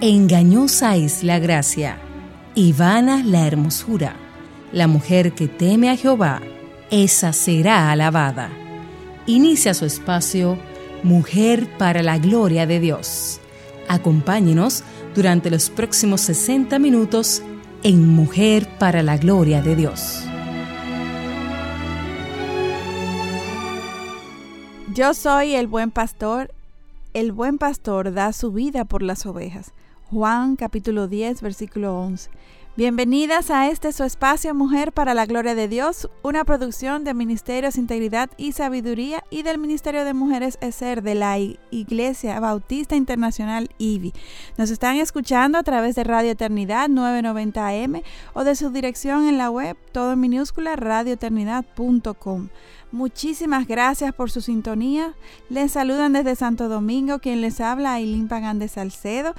Engañosa es la gracia y vana la hermosura. La mujer que teme a Jehová, esa será alabada. Inicia su espacio Mujer para la Gloria de Dios. Acompáñenos durante los próximos 60 minutos en Mujer para la Gloria de Dios. Yo soy el buen pastor. El buen pastor da su vida por las ovejas. Juan capítulo 10, versículo 11. Bienvenidas a este su espacio Mujer para la Gloria de Dios, una producción de Ministerios Integridad y Sabiduría y del Ministerio de Mujeres ESER de la Iglesia Bautista Internacional IBI. Nos están escuchando a través de Radio Eternidad 990 AM o de su dirección en la web, todo en minúscula, radioeternidad.com. Muchísimas gracias por su sintonía. Les saludan desde Santo Domingo quien les habla, Ailín Pagán de Salcedo.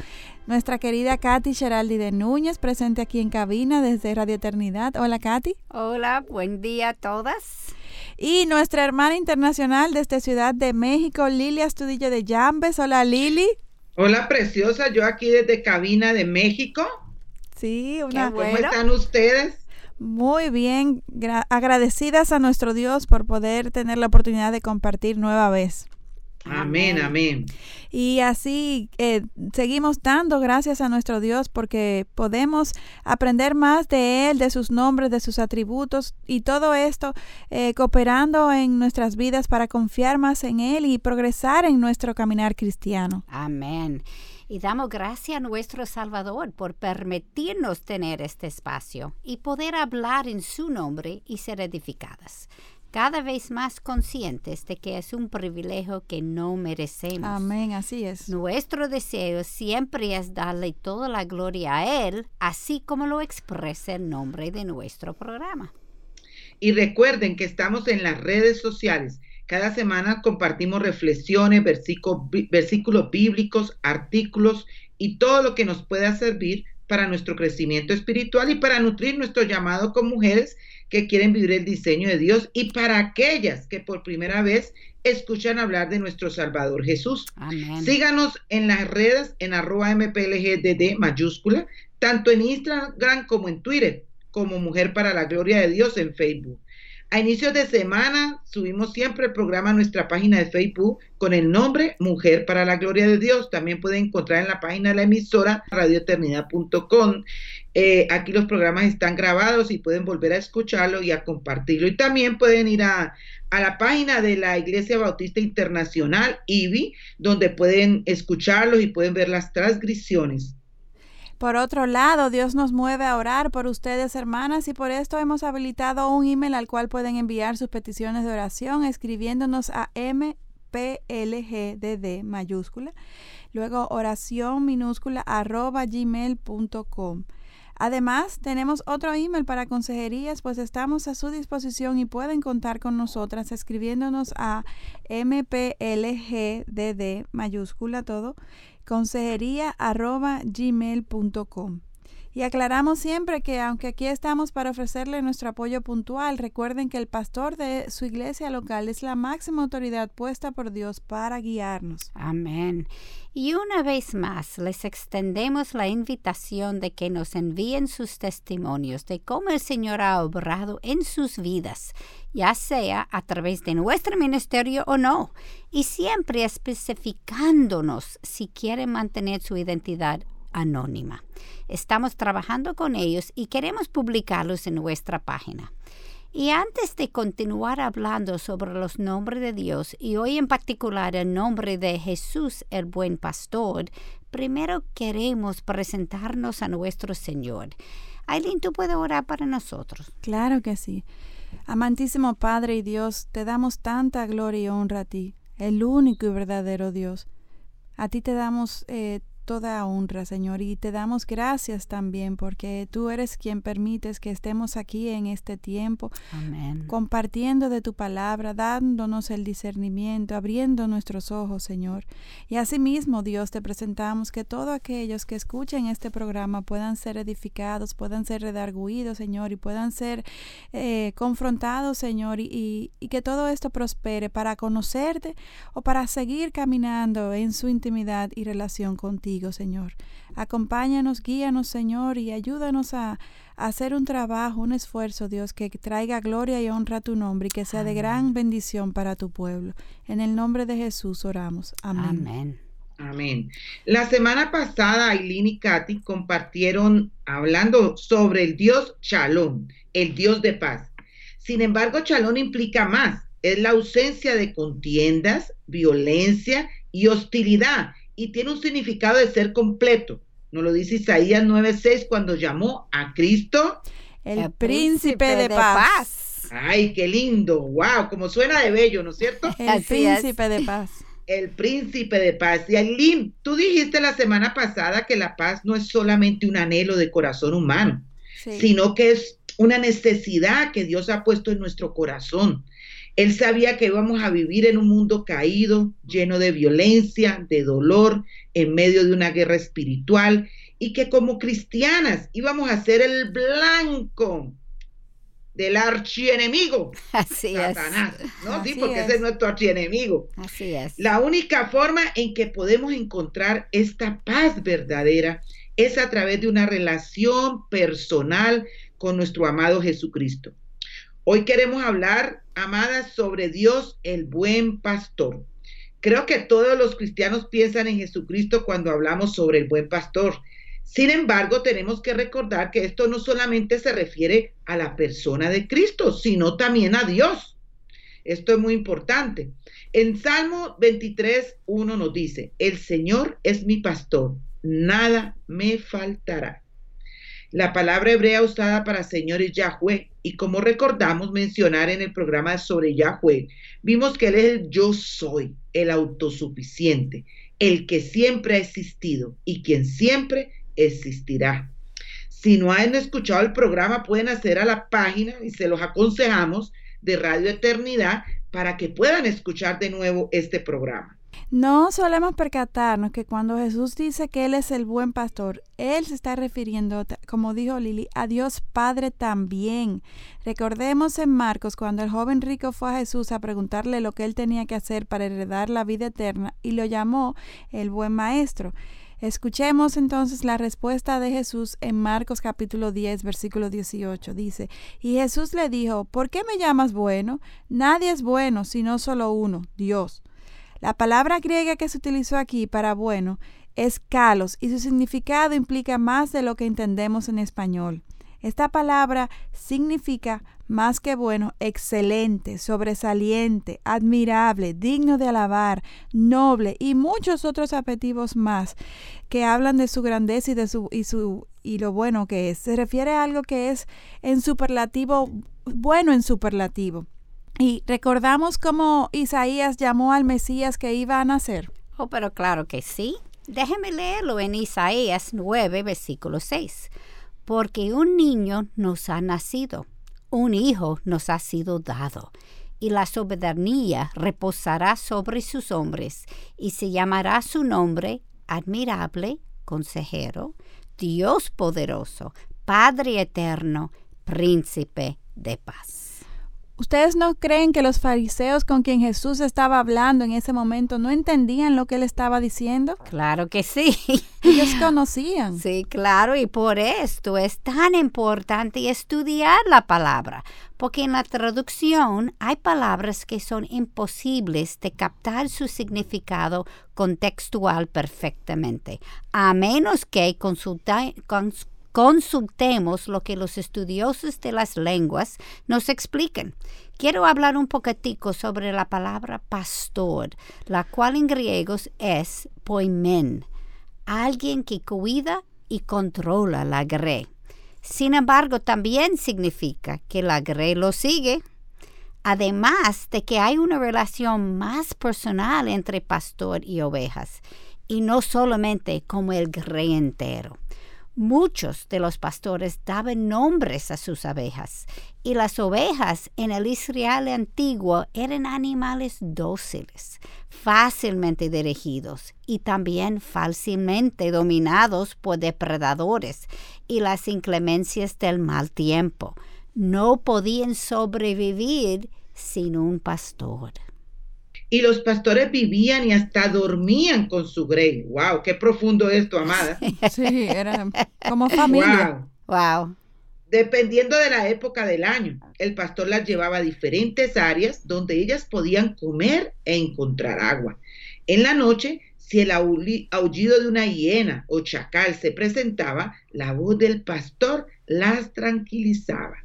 Nuestra querida Katy Geraldi de Núñez, presente aquí en cabina desde Radio Eternidad. Hola Katy. Hola, buen día a todas. Y nuestra hermana internacional desde Ciudad de México, Lili Astudillo de Llambes. Hola Lili. Hola preciosa, yo aquí desde cabina de México. Sí, una ¿Cómo están ustedes? Muy bien, agradecidas a nuestro Dios por poder tener la oportunidad de compartir nueva vez. Amén, amén. Y así eh, seguimos dando gracias a nuestro Dios porque podemos aprender más de Él, de sus nombres, de sus atributos y todo esto eh, cooperando en nuestras vidas para confiar más en Él y progresar en nuestro caminar cristiano. Amén y damos gracias a nuestro Salvador por permitirnos tener este espacio y poder hablar en su nombre y ser edificadas cada vez más conscientes de que es un privilegio que no merecemos. Amén, así es. Nuestro deseo siempre es darle toda la gloria a Él, así como lo expresa el nombre de nuestro programa. Y recuerden que estamos en las redes sociales cada semana compartimos reflexiones, versículos, bíblicos, artículos y todo lo que nos pueda servir para nuestro crecimiento espiritual y para nutrir nuestro llamado con mujeres que quieren vivir el diseño de Dios y para aquellas que por primera vez escuchan hablar de nuestro Salvador Jesús. Síganos en las redes en arroba mplgdd mayúscula, tanto en Instagram como en Twitter, como Mujer para la Gloria de Dios en Facebook. A inicios de semana subimos siempre el programa a nuestra página de Facebook con el nombre Mujer para la Gloria de Dios. También pueden encontrar en la página de la emisora radioeternidad.com. Eh, aquí los programas están grabados y pueden volver a escucharlo y a compartirlo. Y también pueden ir a, a la página de la Iglesia Bautista Internacional, IBI, donde pueden escucharlos y pueden ver las transgresiones por otro lado, Dios nos mueve a orar por ustedes, hermanas, y por esto hemos habilitado un email al cual pueden enviar sus peticiones de oración escribiéndonos a mplgdd mayúscula, luego oración minúscula arroba gmail.com. Además, tenemos otro email para consejerías, pues estamos a su disposición y pueden contar con nosotras escribiéndonos a mplgdd mayúscula todo consejería arroba gmail.com. Y aclaramos siempre que aunque aquí estamos para ofrecerle nuestro apoyo puntual, recuerden que el pastor de su iglesia local es la máxima autoridad puesta por Dios para guiarnos. Amén. Y una vez más les extendemos la invitación de que nos envíen sus testimonios de cómo el Señor ha obrado en sus vidas, ya sea a través de nuestro ministerio o no, y siempre especificándonos si quieren mantener su identidad anónima. Estamos trabajando con ellos y queremos publicarlos en nuestra página. Y antes de continuar hablando sobre los nombres de Dios y hoy en particular el nombre de Jesús el buen pastor, primero queremos presentarnos a nuestro Señor. Aileen, ¿tú puedes orar para nosotros? Claro que sí. Amantísimo Padre y Dios, te damos tanta gloria y honra a ti, el único y verdadero Dios. A ti te damos eh, toda honra, Señor, y te damos gracias también porque tú eres quien permites que estemos aquí en este tiempo, compartiendo de tu palabra, dándonos el discernimiento, abriendo nuestros ojos, Señor. Y asimismo, Dios, te presentamos que todos aquellos que escuchen este programa puedan ser edificados, puedan ser redarguidos, Señor, y puedan ser eh, confrontados, Señor, y, y que todo esto prospere para conocerte o para seguir caminando en su intimidad y relación contigo. Contigo, Señor. Acompáñanos, guíanos, Señor, y ayúdanos a, hacer un trabajo, un esfuerzo, Dios, que traiga gloria y honra a tu nombre y que sea de gran bendición para tu pueblo. En el nombre de Jesús oramos. Amén. Amén. Amén. La semana pasada, Aileen y Katy compartieron hablando sobre el Dios Shalom, el Dios de paz. Sin embargo, Shalom implica más. Es la ausencia de contiendas, violencia y hostilidad y tiene un significado de ser completo. Nos lo dice Isaías 9:6 cuando llamó a Cristo el, El príncipe, de, paz. Ay, qué lindo. Wow, como suena de bello, ¿no es cierto? El Así es. príncipe de paz. El príncipe de paz. Y Aileen, tú dijiste la semana pasada que la paz no es solamente un anhelo de corazón humano, Sí. sino que es una necesidad que Dios ha puesto en nuestro corazón. Él sabía que íbamos a vivir en un mundo caído, lleno de violencia, de dolor, en medio de una guerra espiritual, y que como cristianas íbamos a ser el blanco del archienemigo, Así es. Satanás, ¿no? Sí, porque es. ese es nuestro archienemigo. Así es. La única forma en que podemos encontrar esta paz verdadera es a través de una relación personal con nuestro amado Jesucristo. Hoy queremos hablar, amadas, sobre Dios, el buen pastor. Creo que todos los cristianos piensan en Jesucristo cuando hablamos sobre el buen pastor. Sin embargo, tenemos que recordar que esto no solamente se refiere a la persona de Cristo, sino también a Dios. Esto es muy importante. En Salmo 23, 1 nos dice, el Señor es mi pastor, nada me faltará. La palabra hebrea usada para Señor es Yahweh, y como recordamos mencionar en el programa sobre Yahweh, vimos que Él es el yo soy, el autosuficiente, el que siempre ha existido y quien siempre existirá. Si no han escuchado el programa, pueden hacer a la página y se los aconsejamos de Radio Eternidad para que puedan escuchar de nuevo este programa. No solemos percatarnos que cuando Jesús dice que Él es el buen pastor, Él se está refiriendo, como dijo Lili, a Dios Padre también. Recordemos en Marcos cuando el joven rico fue a Jesús a preguntarle lo que él tenía que hacer para heredar la vida eterna y lo llamó el buen maestro. Escuchemos entonces la respuesta de Jesús en Marcos capítulo 10, versículo 18. Dice, y Jesús le dijo, ¿por qué me llamas bueno? Nadie es bueno, sino solo uno, Dios. La palabra griega que se utilizó aquí para bueno es kalos y su significado implica más de lo que entendemos en español. Esta palabra significa más que bueno, excelente, sobresaliente, admirable, digno de alabar, noble y muchos otros adjetivos más que hablan de su grandeza y de su y su y lo bueno que es. Se refiere a algo que es en superlativo bueno en superlativo. Y recordamos cómo Isaías llamó al Mesías que iba a nacer. Oh, pero claro que sí. Déjeme leerlo en Isaías 9, versículo 6. Porque un niño nos ha nacido, un hijo nos ha sido dado, y la soberanía reposará sobre sus hombres, y se llamará su nombre admirable, consejero, Dios poderoso, Padre eterno, príncipe de paz. ¿Ustedes no creen que los fariseos con quien Jesús estaba hablando en ese momento no entendían lo que él estaba diciendo? Claro que sí. Ellos conocían. Sí, claro, y por esto es tan importante estudiar la palabra, porque en la traducción hay palabras que son imposibles de captar su significado contextual perfectamente, a menos que consulta- cons- consultemos lo que los estudiosos de las lenguas nos expliquen. Quiero hablar un poquitico sobre la palabra pastor, la cual en griegos es poimen alguien que cuida y controla la grey. Sin embargo, también significa que la grey lo sigue, además de que hay una relación más personal entre pastor y ovejas, y no solamente como el grey entero. Muchos de los pastores daban nombres a sus abejas, y las ovejas en el Israel antiguo eran animales dóciles, fácilmente dirigidos y también fácilmente dominados por depredadores y las inclemencias del mal tiempo. No podían sobrevivir sin un pastor. Y los pastores vivían y hasta dormían con su grey. ¡Wow! ¡Qué profundo esto, amada! Sí, era como familia. ¡Wow! wow. Dependiendo de la época del año, el pastor las llevaba a diferentes áreas donde ellas podían comer e encontrar agua. En la noche, si el aullido de una hiena o chacal se presentaba, la voz del pastor las tranquilizaba.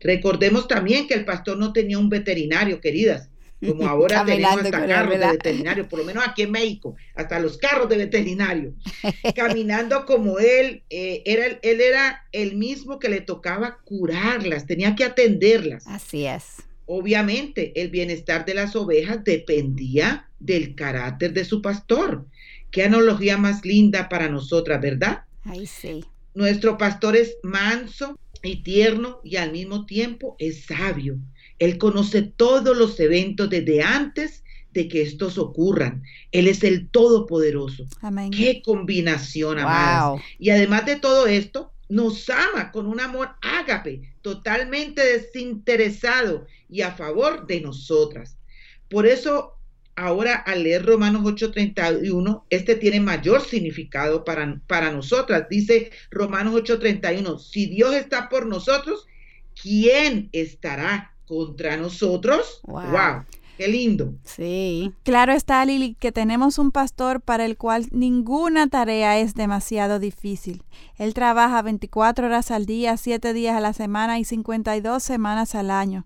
Recordemos también que el pastor no tenía un veterinario, queridas, como ahora tenemos hasta carros de veterinario, por lo menos aquí en México, hasta los carros de veterinario, caminando como él, eh, era, él era el mismo que le tocaba curarlas, tenía que atenderlas. Así es. Obviamente, el bienestar de las ovejas dependía del carácter de su pastor. Qué analogía más linda para nosotras, ¿verdad? Ay, sí. Nuestro pastor es manso y tierno y al mismo tiempo es sabio. Él conoce todos los eventos desde antes de que estos ocurran. Él es el Todopoderoso. Amén. Qué combinación, amadas. Y además de todo esto, nos ama con un amor ágape, totalmente desinteresado y a favor de nosotras. Por eso, ahora al leer Romanos 8:31, este tiene mayor significado para, para nosotras. Dice Romanos 8:31, si Dios está por nosotros, ¿quién estará contra nosotros. Wow. Qué lindo. Sí. Claro está, Lili, que tenemos un pastor para el cual ninguna tarea es demasiado difícil. Él trabaja 24 horas al día, 7 días a la semana y 52 semanas al año.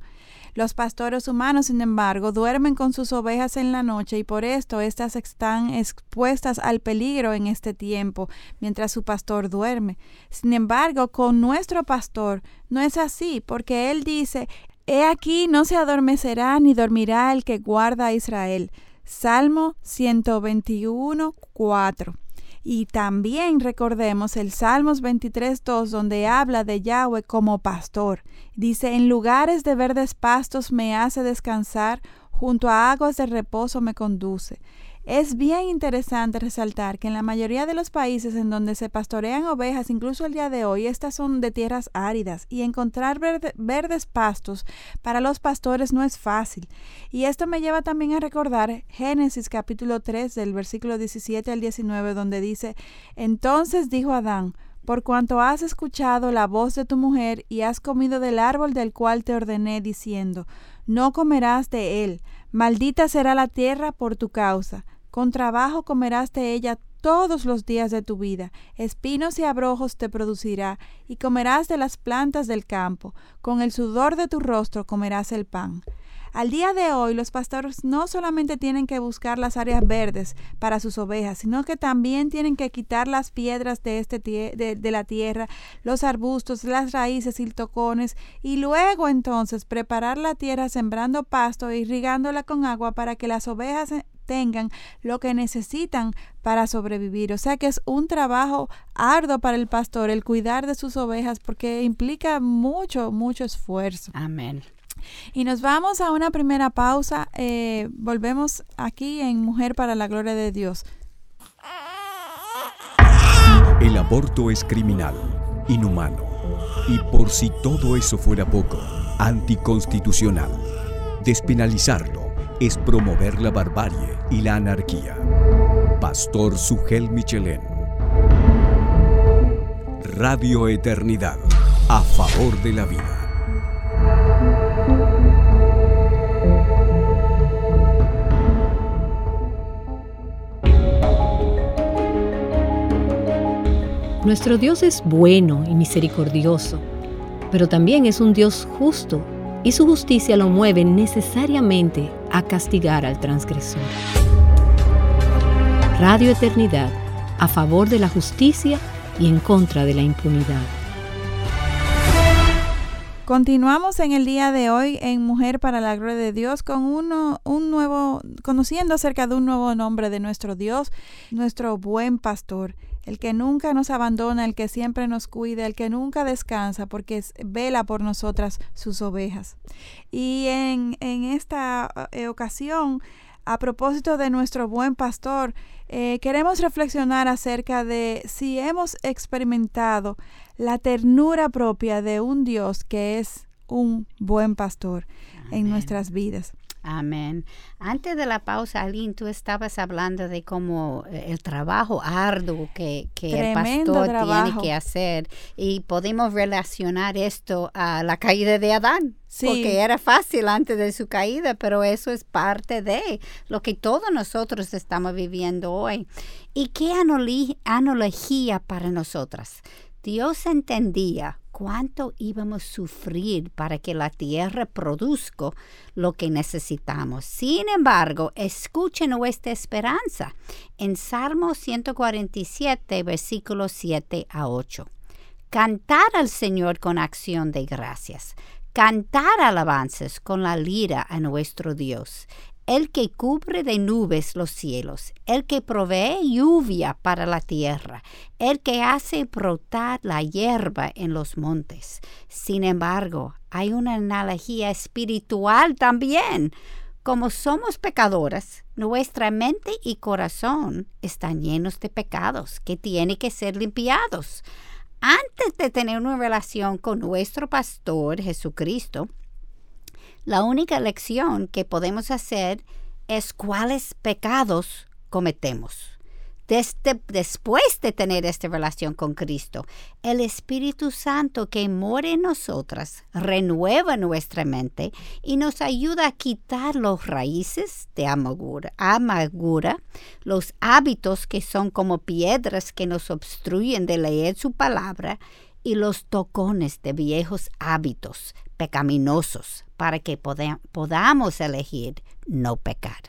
Los pastores humanos, sin embargo, duermen con sus ovejas en la noche y por esto éstas están expuestas al peligro en este tiempo, mientras su pastor duerme. Sin embargo, con nuestro pastor no es así, porque él dice, He aquí no se adormecerá ni dormirá el que guarda a Israel. Salmo 121, 4. Y también recordemos el Salmos 23, 2, donde habla de Yahweh como pastor. Dice, en lugares de verdes pastos me hace descansar, junto a aguas de reposo me conduce. Es bien interesante resaltar que en la mayoría de los países en donde se pastorean ovejas, incluso el día de hoy, estas son de tierras áridas y encontrar verdes pastos para los pastores no es fácil. Y esto me lleva también a recordar Génesis capítulo 3 del versículo 17 al 19 donde dice, entonces dijo Adán, por cuanto has escuchado la voz de tu mujer y has comido del árbol del cual te ordené, diciendo, no comerás de él, maldita será la tierra por tu causa, con trabajo comerás de ella todos los días de tu vida, espinos y abrojos te producirá, y comerás de las plantas del campo, con el sudor de tu rostro comerás el pan. Al día de hoy, los pastores no solamente tienen que buscar las áreas verdes para sus ovejas, sino que también tienen que quitar las piedras de, este de, de la tierra, los arbustos, las raíces y tocones, y luego entonces preparar la tierra sembrando pasto e irrigándola con agua para que las ovejas tengan lo que necesitan para sobrevivir. O sea que es un trabajo arduo para el pastor el cuidar de sus ovejas porque implica mucho, mucho esfuerzo. Amén. Y nos vamos a una primera pausa. Eh, volvemos aquí en Mujer para la Gloria de Dios. El aborto es criminal, inhumano y por si todo eso fuera poco, anticonstitucional. Despenalizarlo es promover la barbarie y la anarquía. Pastor Sugel Michelén. Radio Eternidad, a favor de la vida. Nuestro Dios es bueno y misericordioso, pero también es un Dios justo y su justicia lo mueve necesariamente a castigar al transgresor. Radio Eternidad, a favor de la justicia y en contra de la impunidad. Continuamos en el día de hoy en Mujer para la Gloria de Dios con uno, un nuevo, conociendo acerca de un nuevo nombre de nuestro Dios, nuestro buen pastor, el que nunca nos abandona, el que siempre nos cuida, el que nunca descansa, porque vela por nosotras sus ovejas. Y en, en esta eh, ocasión, a propósito de nuestro buen pastor, eh, queremos reflexionar acerca de si hemos experimentado la ternura propia de un Dios que es un buen pastor en nuestras vidas. Amén. Antes de la pausa, Aline, tú estabas hablando de cómo eh, el trabajo arduo que, que el pastor tiene que hacer y podemos relacionar esto a la caída de Adán. Sí. Porque era fácil antes de su caída, pero eso es parte de lo que todos nosotros estamos viviendo hoy. ¿Y qué analogía para nosotras? Dios entendía cuánto íbamos a sufrir para que la tierra produzca lo que necesitamos. Sin embargo, escuchen nuestra esperanza en Salmo 147, versículos 7 a 8. Cantar al Señor con acción de gracias. Cantar alabanzas con la lira a nuestro Dios el que cubre de nubes los cielos, el que provee lluvia para la tierra, el que hace brotar la hierba en los montes. Sin embargo, hay una analogía espiritual también. Como somos pecadoras, nuestra mente y corazón están llenos de pecados que tienen que ser limpiados. Antes de tener una relación con nuestro pastor Jesucristo, la única lección que podemos hacer es cuáles pecados cometemos. Después de tener esta relación con Cristo, el Espíritu Santo que mora en nosotras renueva nuestra mente y nos ayuda a quitar los raíces de amargura, los hábitos que son como piedras que nos obstruyen de leer su palabra y los tocones de viejos hábitos pecaminosos para que podamos elegir no pecar.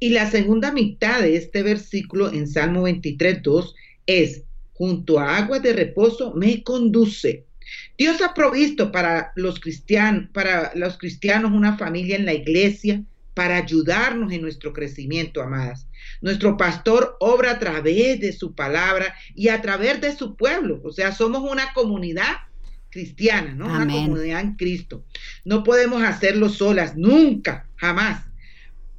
Y la segunda mitad de este versículo en Salmo 23, 2 es, junto a aguas de reposo me conduce. Dios ha provisto para los cristianos, para los cristianos una familia en la iglesia para ayudarnos en nuestro crecimiento, amadas. Nuestro pastor obra a través de su palabra y a través de su pueblo. O sea, somos una comunidad cristiana, ¿no? Una comunidad en Cristo. No podemos hacerlo solas, nunca, jamás.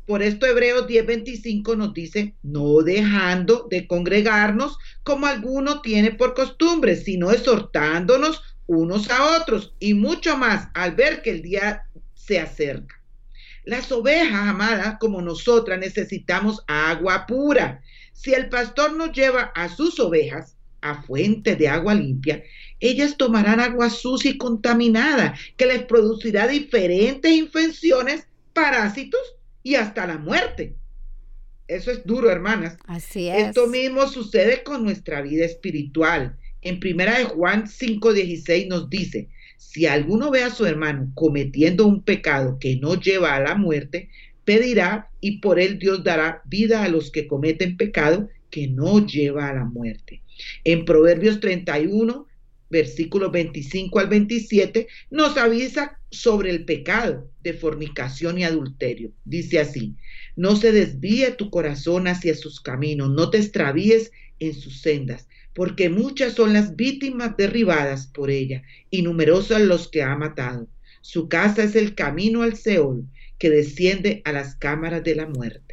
Por esto Hebreos 10:25 nos dice, no dejando de congregarnos como alguno tiene por costumbre, sino exhortándonos unos a otros y mucho más al ver que el día se acerca. Las ovejas, amadas, como nosotras, necesitamos agua pura. Si el pastor nos lleva a sus ovejas a fuente de agua limpia, ellas tomarán agua sucia y contaminada, que les producirá diferentes infecciones, parásitos y hasta la muerte. Eso es duro, hermanas. Así es. Esto mismo sucede con nuestra vida espiritual. En primera de Juan 5:16 nos dice, si alguno ve a su hermano cometiendo un pecado que no lleva a la muerte, pedirá y por él Dios dará vida a los que cometen pecado que no lleva a la muerte. En Proverbios 31, versículos 25 al 27, nos avisa sobre el pecado de fornicación y adulterio. Dice así, no se desvíe tu corazón hacia sus caminos, no te extravíes en sus sendas, porque muchas son las víctimas derribadas por ella y numerosos los que ha matado. Su casa es el camino al Seol, que desciende a las cámaras de la muerte.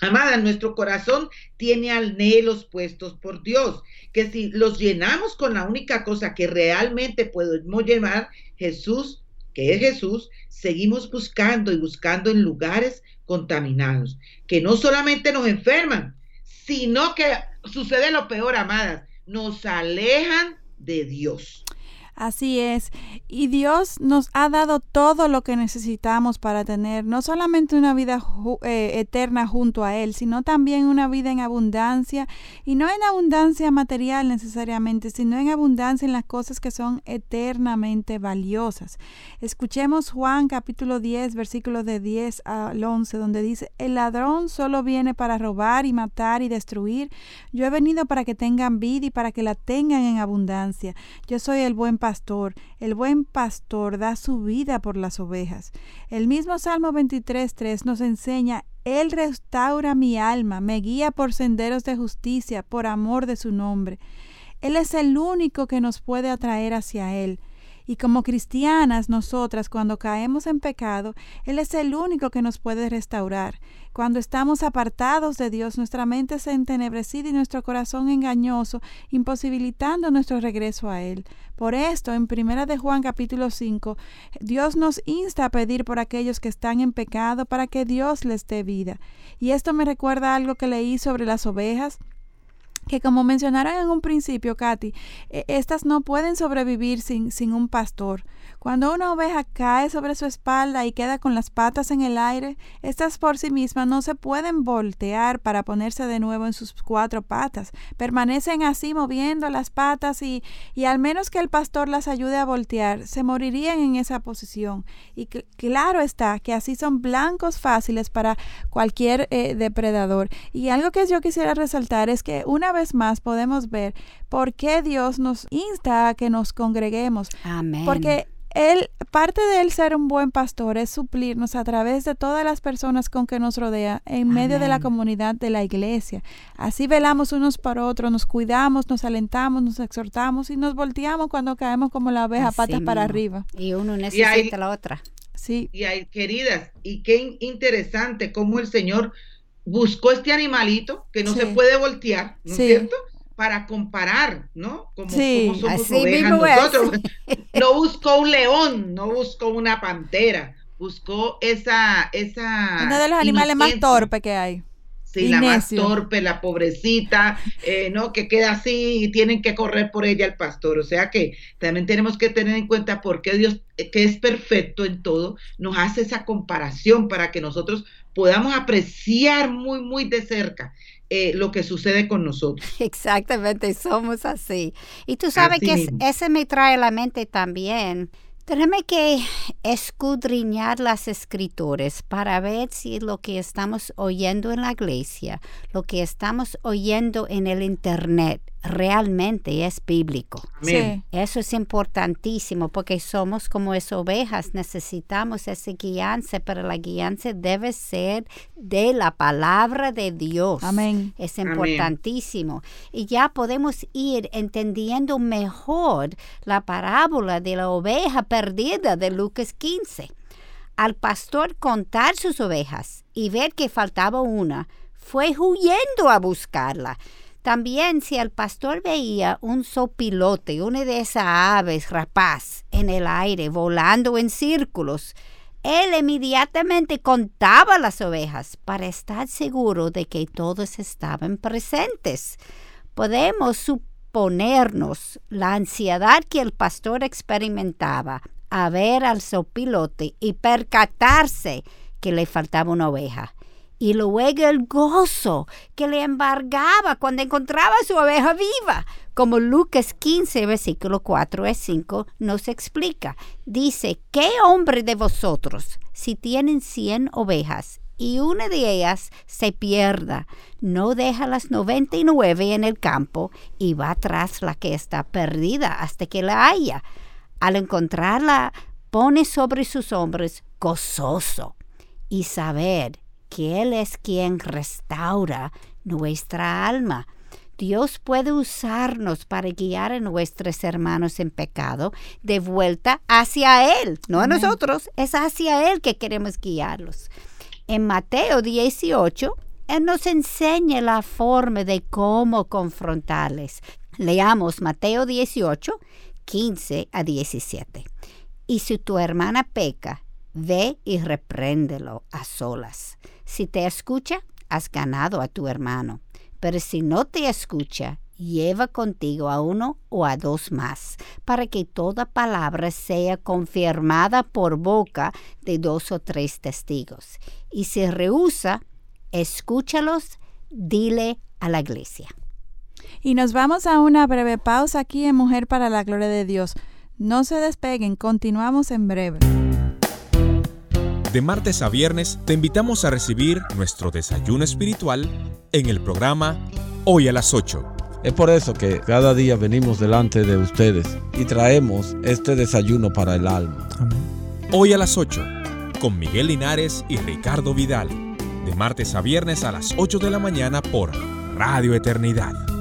Amada, nuestro corazón tiene anhelos puestos por Dios, que si los llenamos con la única cosa que realmente podemos llenar, Jesús, que es Jesús, seguimos buscando y buscando en lugares contaminados, que no solamente nos enferman, sino que sucede lo peor, amadas, nos alejan de Dios. Así es. Y Dios nos ha dado todo lo que necesitamos para tener no solamente una vida eh, eterna junto a Él, sino también una vida en abundancia. Y no en abundancia material necesariamente, sino en abundancia en las cosas que son eternamente valiosas. Escuchemos Juan capítulo 10, versículos de 10 al 11, donde dice, el ladrón solo viene para robar y matar y destruir. Yo he venido para que tengan vida y para que la tengan en abundancia. Yo soy el buen pastor. El buen pastor da su vida por las ovejas. El mismo Salmo 23.3 nos enseña, Él restaura mi alma, me guía por senderos de justicia, por amor de su nombre. Él es el único que nos puede atraer hacia Él. Y como cristianas, nosotras, cuando caemos en pecado, Él es el único que nos puede restaurar. Cuando estamos apartados de Dios, nuestra mente se entenebrecida y nuestro corazón engañoso, imposibilitando nuestro regreso a Él. Por esto, en Primera de Juan capítulo 5, Dios nos insta a pedir por aquellos que están en pecado para que Dios les dé vida. Y esto me recuerda algo que leí sobre las ovejas que como mencionaron en un principio, Katy, e, estas no pueden sobrevivir sin, sin un pastor. Cuando una oveja cae sobre su espalda y queda con las patas en el aire, estas por sí mismas no se pueden voltear para ponerse de nuevo en sus cuatro patas. Permanecen así moviendo las patas y, y al menos que el pastor las ayude a voltear, se morirían en esa posición. Y claro está que así son blancos fáciles para cualquier eh, depredador. Y algo que yo quisiera resaltar es que una vez más podemos ver por qué Dios nos insta a que nos congreguemos. Amén. Porque él, parte de él ser un buen pastor es suplirnos a través de todas las personas con que nos rodea en medio de la comunidad de la iglesia. Así velamos unos para otros, nos cuidamos, nos alentamos, nos exhortamos y nos volteamos cuando caemos como la oveja patas para arriba. Y uno necesita la otra. Sí. Y hay, queridas, y qué interesante cómo el Señor buscó este animalito que no se puede voltear, ¿no es cierto? Para comparar, ¿no? Como, sí, somos ovejas nosotros. No buscó un león, no buscó una pantera, buscó esa, esa. Uno de los animales más torpes que hay. Sí, la más torpe, la pobrecita, eh, ¿no? Que queda así y tienen que correr por ella el pastor. O sea que también tenemos que tener en cuenta por qué Dios, eh, que es perfecto en todo, nos hace esa comparación para que nosotros podamos apreciar muy, muy de cerca eh, lo que sucede con nosotros. Exactamente, somos así. Y tú sabes que ese me trae a la mente también. Tenemos que escudriñar las escrituras para ver si lo que estamos oyendo en la iglesia, lo que estamos oyendo en el internet, realmente es bíblico. Eso es importantísimo porque somos como esas ovejas, necesitamos esa guianza, pero la guianza debe ser de la palabra de Dios. Amén. Es importantísimo. Y ya podemos ir entendiendo mejor la parábola de la oveja perdida de Lucas 15. Al pastor contar sus ovejas y ver que faltaba una, fue huyendo a buscarla también si el pastor veía un sopilote, una de esas aves rapaz en el aire volando en círculos, él inmediatamente contaba las ovejas para estar seguro de que todos estaban presentes. Podemos suponernos la ansiedad que el pastor experimentaba a ver al sopilote y percatarse que le faltaba una oveja y luego el gozo que le embargaba cuando encontraba su oveja viva, como Lucas 15, versículo 4 a 5 nos explica. Dice, ¿qué hombre de vosotros, si tienen cien ovejas y una de ellas se pierda, no deja las 99 en el campo y va tras la que está perdida hasta que la haya? Al encontrarla, pone sobre sus hombros gozoso y saber que Él es quien restaura nuestra alma. Dios puede usarnos para guiar a nuestros hermanos en pecado de vuelta hacia Él, no a nosotros, es hacia Él que queremos guiarlos. En Mateo 18, Él nos enseña la forma de cómo confrontarles. Leamos Mateo 18, 15 a 17. Y si tu hermana peca, ve y repréndelo a solas si te escucha, has ganado a tu hermano. Pero si no te escucha, lleva contigo a uno o a dos más, para que toda palabra sea confirmada por boca de dos o tres testigos. Y si rehúsa, escúchalos, dile a la iglesia. Y nos vamos a una breve pausa aquí en Mujer para la Gloria de Dios. No se despeguen, continuamos en breve. De martes a viernes te invitamos a recibir nuestro desayuno espiritual en el programa Hoy a las 8. Es por eso que cada día venimos delante de ustedes y traemos este desayuno para el alma. Hoy a las 8, con Miguel Linares y Ricardo Vidal. De martes a viernes a las 8 de la mañana por Radio Eternidad.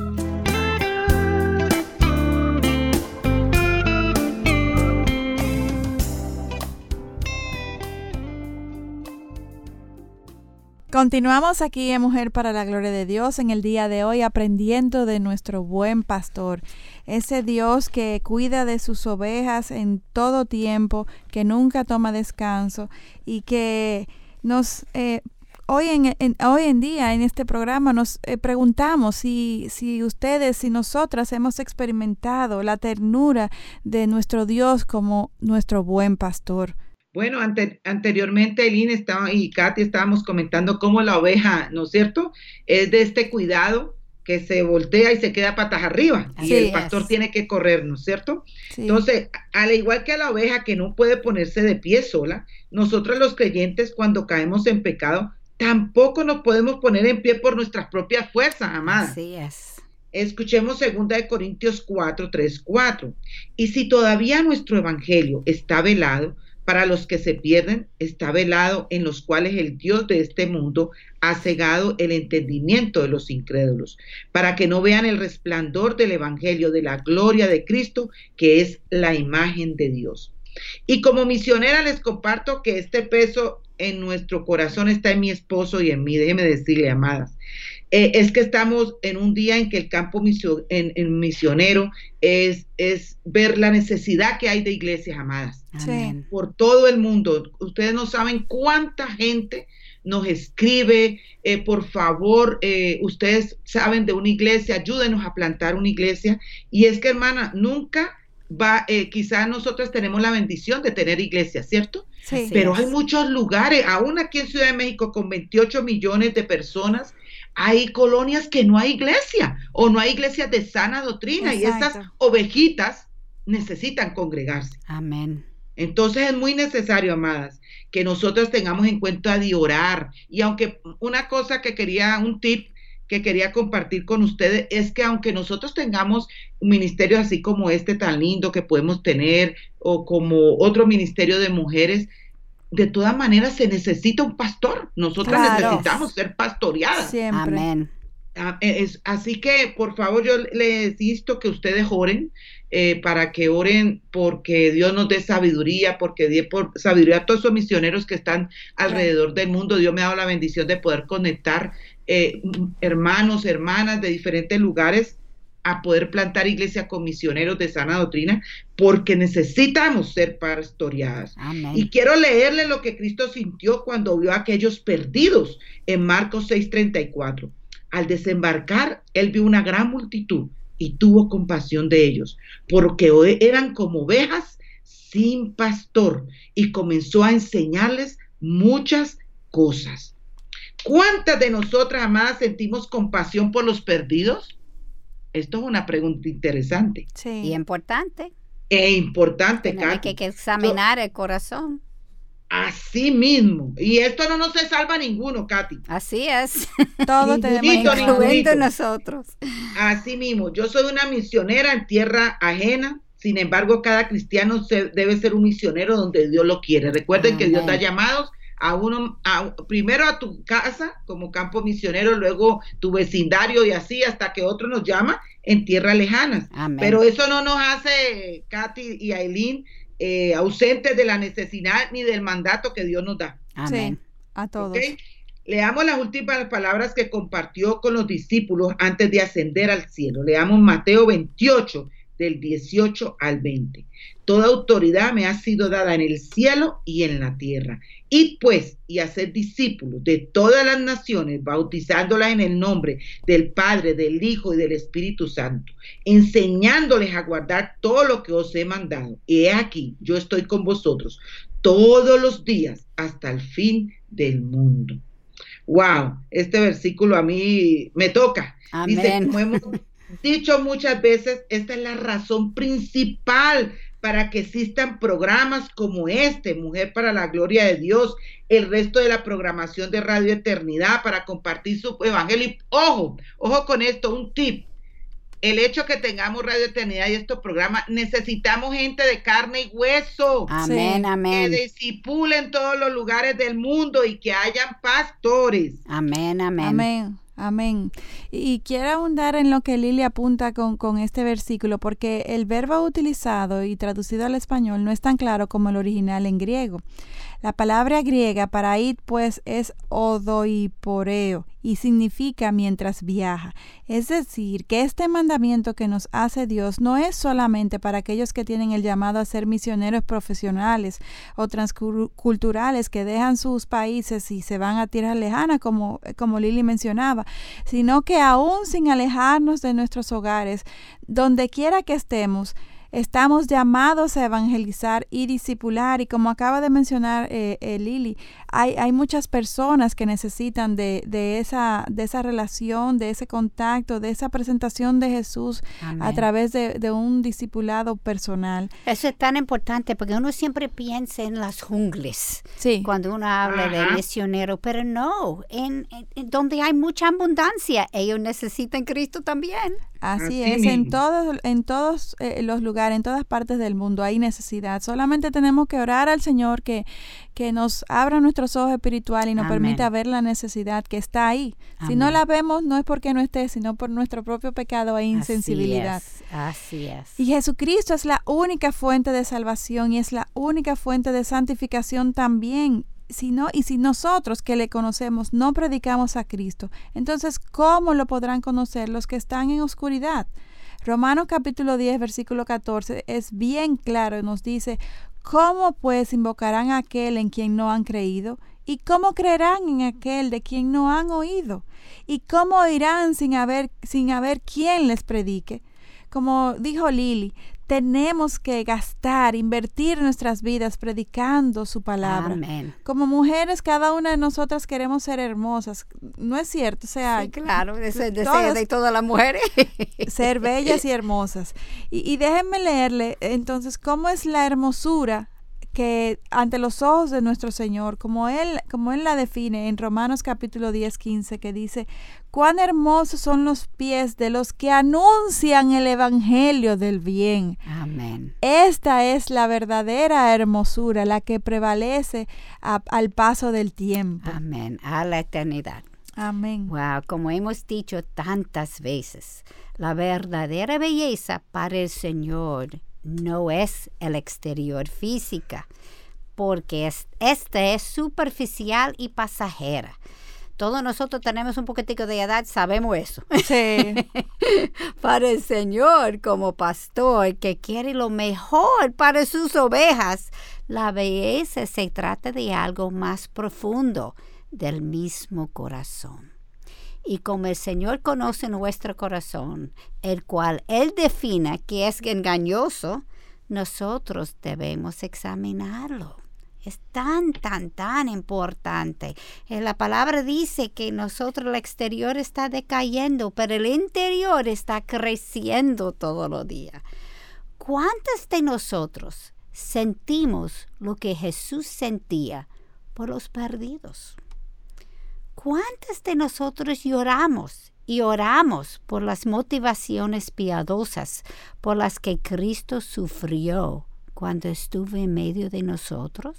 Continuamos aquí en Mujer para la Gloria de Dios en el día de hoy aprendiendo de nuestro buen pastor, ese Dios que cuida de sus ovejas en todo tiempo, que nunca toma descanso y que nos... Eh, hoy, en, hoy en día en este programa nos eh, preguntamos si, si ustedes, si nosotras hemos experimentado la ternura de nuestro Dios como nuestro buen pastor. Bueno, anteriormente Eileen estaba, y Katy estábamos comentando cómo la oveja, ¿no es cierto? Es de este cuidado que se voltea y se queda patas arriba y el pastor tiene que correr, ¿no es cierto? Entonces, al igual que a la oveja que no puede ponerse de pie sola, nosotros los creyentes cuando caemos en pecado, tampoco nos podemos poner en pie por nuestras propias fuerzas, amadas. Así es. Escuchemos 2 de Corintios 4, 3, 4. Y si todavía nuestro evangelio está velado, para los que se pierden está velado, en los cuales el Dios de este mundo ha cegado el entendimiento de los incrédulos, para que no vean el resplandor del Evangelio de la gloria de Cristo, que es la imagen de Dios. Y como misionera les comparto que este peso en nuestro corazón está en mi esposo y en mí, déjeme decirle, amadas. Eh, es que estamos en un día en que el campo misionero es, es ver la necesidad que hay de iglesias amadas por todo el mundo. Ustedes no saben cuánta gente nos escribe, eh, por favor, eh, ustedes saben de una iglesia, ayúdenos a plantar una iglesia. Y es que, hermana, nunca va, quizás nosotros tenemos la bendición de tener iglesias, ¿cierto? Sí, Pero hay muchos lugares, aún aquí en Ciudad de México, con 28 millones de personas, hay colonias que no hay iglesia o no hay iglesias de sana doctrina y estas ovejitas necesitan congregarse. Amén. Entonces es muy necesario, amadas, que nosotros tengamos en cuenta de orar. Y aunque una cosa que quería, un tip que quería compartir con ustedes es que aunque nosotros tengamos un ministerio así como este tan lindo que podemos tener o como otro ministerio de mujeres, de todas maneras se necesita un pastor. Nosotras necesitamos ser pastoreadas. Siempre. Amén. Ah, e, así que, por favor, yo les insisto que ustedes oren eh, para que oren porque Dios nos dé sabiduría, porque dé por sabiduría a todos esos misioneros que están alrededor del mundo. Dios me ha dado la bendición de poder conectar eh, hermanos, hermanas de diferentes lugares a poder plantar iglesia con misioneros de sana doctrina, porque necesitamos ser pastoreadas. Y quiero leerle lo que Cristo sintió cuando vio a aquellos perdidos en Marcos 6:34. Al desembarcar, él vio una gran multitud y tuvo compasión de ellos, porque eran como ovejas sin pastor, y comenzó a enseñarles muchas cosas. ¿Cuántas de nosotras, amadas, sentimos compasión por los perdidos? Esto es una pregunta interesante. Sí. Y importante. E importante, Hay que, examinar el corazón. Así mismo. Y esto no nos se salva ninguno, Katy. Así es. Todo tenemos incluyendo nosotros. Así mismo. Yo soy una misionera en tierra ajena. Sin embargo, cada cristiano debe ser un misionero donde Dios lo quiere. Recuerden que Dios da llamados a uno, primero a tu casa como campo misionero, luego tu vecindario y así hasta que otro nos llama en tierras lejanas. Pero eso no nos hace, Katy y Aileen, eh, ausentes de la necesidad ni del mandato que Dios nos da. Amén. a todos. Leamos las últimas palabras que compartió con los discípulos antes de ascender al cielo. Leamos Mateo 28, del 18 al 20. Toda autoridad me ha sido dada en el cielo y en la tierra. Y pues, y hacer discípulos de todas las naciones, bautizándolas en el nombre del Padre, del Hijo y del Espíritu Santo, enseñándoles a guardar todo lo que os he mandado. Y he aquí, yo estoy con vosotros todos los días hasta el fin del mundo. Wow, este versículo a mí me toca. Amén. Dice, dicho muchas veces, esta es la razón principal para que existan programas como este, Mujer para la Gloria de Dios, el resto de la programación de Radio Eternidad para compartir su evangelio. ojo, ojo con esto, un tip. El hecho que tengamos Radio Eternidad y estos programas, necesitamos gente de carne y hueso. Amén, amén. Que disipulen todos los lugares del mundo y que hayan pastores. Amén, amén. Amén. Amén. Y quiero ahondar en lo que Lili apunta con, con, este versículo, porque el verbo utilizado y traducido al español no es tan claro como el original en griego. La palabra griega para ir pues es odoiporeo y significa mientras viaja. Es decir, que este mandamiento que nos hace Dios no es solamente para aquellos que tienen el llamado a ser misioneros profesionales o transculturales que dejan sus países y se van a tierras lejanas, como, como Lili mencionaba, sino que aún sin alejarnos de nuestros hogares, donde quiera que estemos, Estamos llamados a evangelizar y discipular y como acaba de mencionar eh, eh, Lili, hay, hay, muchas personas que necesitan de, de, esa, de esa relación, de ese contacto, de esa presentación de Jesús a través de, de, un discipulado personal. Eso es tan importante porque uno siempre piensa en las jungles sí. cuando uno habla de misionero, pero no, en, en, donde hay mucha abundancia, ellos necesitan Cristo también. Así, es, en todos, en todos eh, los lugares, en todas partes del mundo hay necesidad. Solamente tenemos que orar al Señor que, que nos abra nuestros ojos espirituales y nos permita ver la necesidad que está ahí. Si no la vemos, no es porque no esté, sino por nuestro propio pecado e insensibilidad. Así es. Y Jesucristo es la única fuente de salvación y es la única fuente de santificación también y si nosotros que le conocemos no predicamos a Cristo, entonces ¿cómo lo podrán conocer los que están en oscuridad? Romanos capítulo 10, versículo 14 es bien claro y nos dice, ¿cómo pues invocarán a aquel en quien no han creído? ¿Y cómo creerán en aquel de quien no han oído? ¿Y cómo oirán sin haber, sin haber quien les predique? Como dijo Lili, tenemos que gastar, invertir nuestras vidas predicando su palabra. Amén. Como mujeres, cada una de nosotras queremos ser hermosas. ¿No es cierto? O sea, sí, claro, es deseo de todas las mujeres. ser bellas y hermosas. Y, y déjenme leerle entonces cómo es la hermosura que ante los ojos de nuestro Señor, como Él, como Él la define en Romanos capítulo 10, 15, que dice, cuán hermosos son los pies de los que anuncian el Evangelio del bien. Amén. Esta es la verdadera hermosura, la que prevalece a, al paso del tiempo. Amén, a la eternidad. Amén. Wow, como hemos dicho tantas veces, la verdadera belleza para el Señor no es el exterior física, porque es, este es superficial y pasajera. Todos nosotros tenemos un poquitico de edad, sabemos eso. Sí. para el Señor, como pastor que quiere lo mejor para sus ovejas, la belleza se trata de algo más profundo, del mismo corazón. Y como el Señor conoce nuestro corazón, el cual Él defina que es engañoso, nosotros debemos examinarlo. Es tan, tan, tan importante. Eh, la palabra dice que nosotros el exterior está decayendo, pero el interior está creciendo todos los días. ¿Cuántos de nosotros sentimos lo que Jesús sentía por los perdidos? ¿Cuántos de nosotros lloramos y oramos por las motivaciones piadosas por las que Cristo sufrió cuando estuvo en medio de nosotros?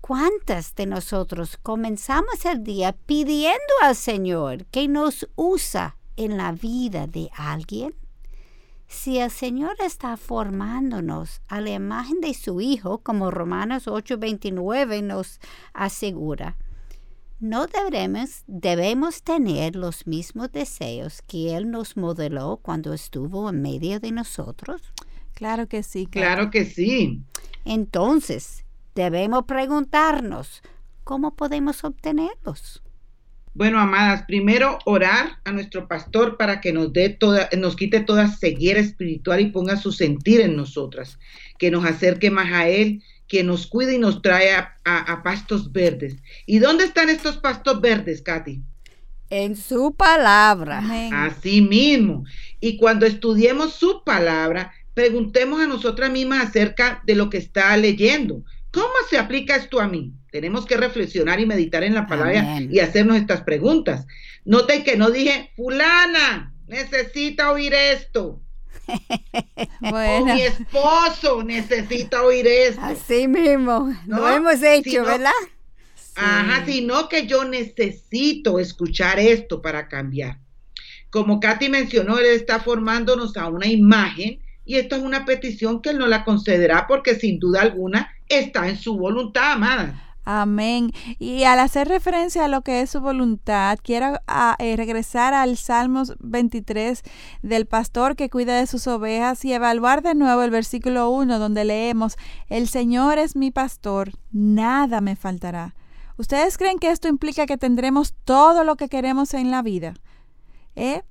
¿Cuántas de nosotros comenzamos el día pidiendo al Señor que nos usa en la vida de alguien? Si el Señor está formándonos a la imagen de su Hijo, como Romanos 8:29 nos asegura, no debemos, debemos tener los mismos deseos que Él nos modeló cuando estuvo en medio de nosotros. Claro que sí. Claro, claro que sí. Entonces, debemos preguntarnos, ¿cómo podemos obtenerlos? Bueno, amadas, primero orar a nuestro pastor para que nos dé toda, nos quite toda ceguera espiritual y ponga su sentir en nosotras, que nos acerque más a él que nos cuide y nos trae a, pastos verdes. ¿Y dónde están estos pastos verdes, Katy? En su palabra. Así mismo. Y cuando estudiemos su palabra, preguntemos a nosotras mismas acerca de lo que está leyendo. ¿Cómo se aplica esto a mí? Tenemos que reflexionar y meditar en la palabra y hacernos estas preguntas. Noten que no dije, fulana, necesita oír esto. bueno. mi esposo necesita oír esto. Así mismo, lo hemos hecho, ¿verdad? Ajá, sino que yo necesito escuchar esto para cambiar. Como Katy mencionó, él está formándonos a una imagen y esto es una petición que él no la concederá porque sin duda alguna está en su voluntad, amada. Amén. Y al hacer referencia a lo que es su voluntad, quiero a, eh, regresar al Salmos 23 del pastor que cuida de sus ovejas y evaluar de nuevo el versículo 1 donde leemos, El Señor es mi pastor, nada me faltará. ¿Ustedes creen que esto implica que tendremos todo lo que queremos en la vida? ¿Eh?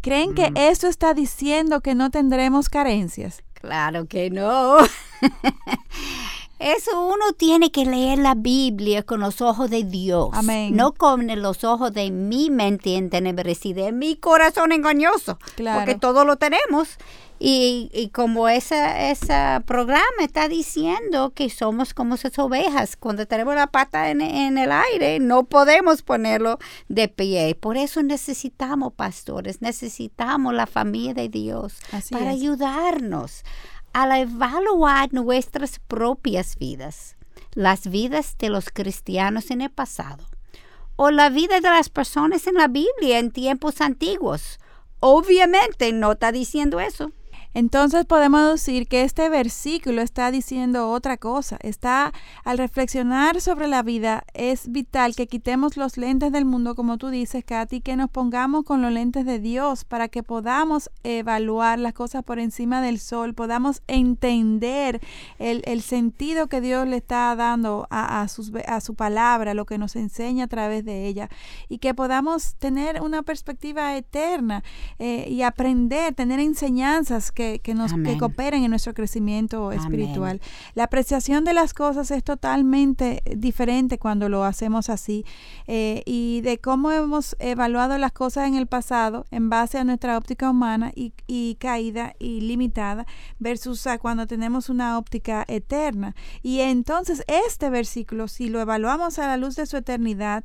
¿Creen que esto está diciendo que no tendremos carencias? Claro que no. Eso uno tiene que leer la Biblia con los ojos de Dios. Amén. No con los ojos de mi mente entenebrecida, de mi corazón engañoso. Claro. Porque todo lo tenemos. Y, y como ese programa está diciendo que somos como esas ovejas, cuando tenemos la pata en, en, el aire, no podemos ponerlo de pie. Por eso necesitamos pastores, necesitamos la familia de Dios Así para es. ayudarnos al evaluar nuestras propias vidas, las vidas de los cristianos en el pasado, o la vida de las personas en la Biblia en tiempos antiguos. Obviamente no está diciendo eso. Entonces podemos decir que este versículo está diciendo otra cosa. Está al reflexionar sobre la vida, es vital que quitemos los lentes del mundo, como tú dices, Katy, que nos pongamos con los lentes de Dios para que podamos evaluar las cosas por encima del sol, podamos entender el, sentido que Dios le está dando a su palabra, lo que nos enseña a través de ella, y que podamos tener una perspectiva eterna eh, y aprender, tener enseñanzas que que, que nos que cooperen en nuestro crecimiento Amén. espiritual. La apreciación de las cosas es totalmente diferente cuando lo hacemos así eh, y de cómo hemos evaluado las cosas en el pasado en base a nuestra óptica humana y, y caída y limitada versus a cuando tenemos una óptica eterna. Y entonces este versículo, si lo evaluamos a la luz de su eternidad,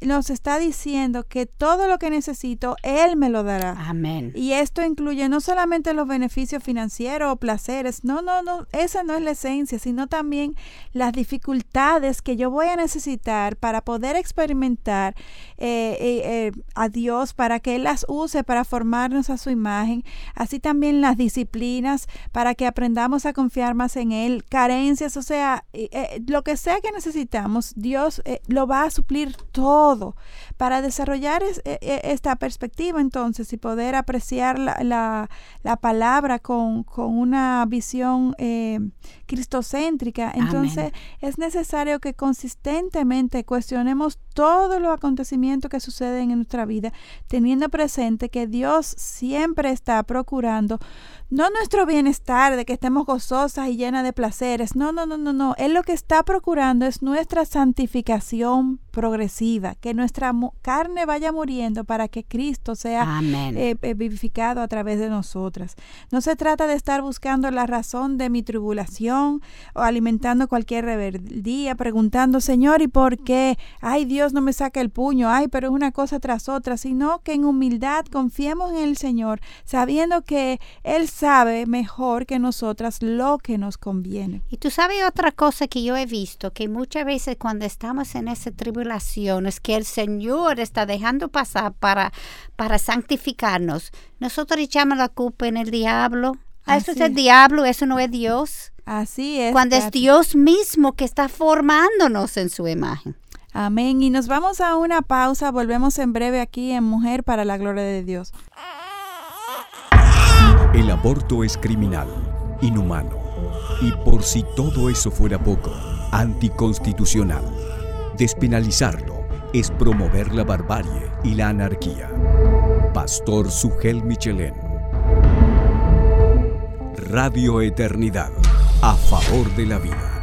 nos está diciendo que todo lo que necesito, Él me lo dará. Amén. Y esto incluye no solamente los beneficios financieros o placeres, no, no, no, esa no es la esencia, sino también las dificultades que yo voy a necesitar para poder experimentar eh, eh, a Dios, para que Él las use para formarnos a su imagen, así también las disciplinas para que aprendamos a confiar más en Él, carencias, o sea, eh, lo que sea que necesitamos, Dios lo va a suplir todo para desarrollar es, esta perspectiva entonces y poder apreciar la, la, la palabra con, con, una visión eh, cristocéntrica. Entonces Amén. es necesario que consistentemente cuestionemos todos los acontecimientos que suceden en nuestra vida, teniendo presente que Dios siempre está procurando no nuestro bienestar, de que estemos gozosas y llenas de placeres. No, no, no, no, no. Él lo que está procurando es nuestra santificación progresiva, que nuestra carne vaya muriendo para que Cristo sea eh, vivificado a través de nosotras. No se trata de estar buscando la razón de mi tribulación o alimentando cualquier rebeldía, preguntando, Señor, ¿y por qué? Ay, Dios no me saca el puño, ay, pero es una cosa tras otra, sino que en humildad confiemos en el Señor, sabiendo que Él sabe mejor que nosotras lo que nos conviene. Y tú sabes otra cosa que yo he visto, que muchas veces cuando estamos en esa tribulación es que el Señor está dejando pasar para, para santificarnos. Nosotros echamos la culpa en el diablo. Así Eso es el diablo, eso no es Dios. Así es. Cuando es. Dios mismo que está formándonos en su imagen. Amén. Y nos vamos a una pausa. Volvemos en breve aquí en Mujer para la Gloria de Dios. El aborto es criminal, inhumano y por si todo eso fuera poco, anticonstitucional. Despenalizarlo es promover la barbarie y la anarquía. Pastor Sugel Michelén. Radio Eternidad, a favor de la vida.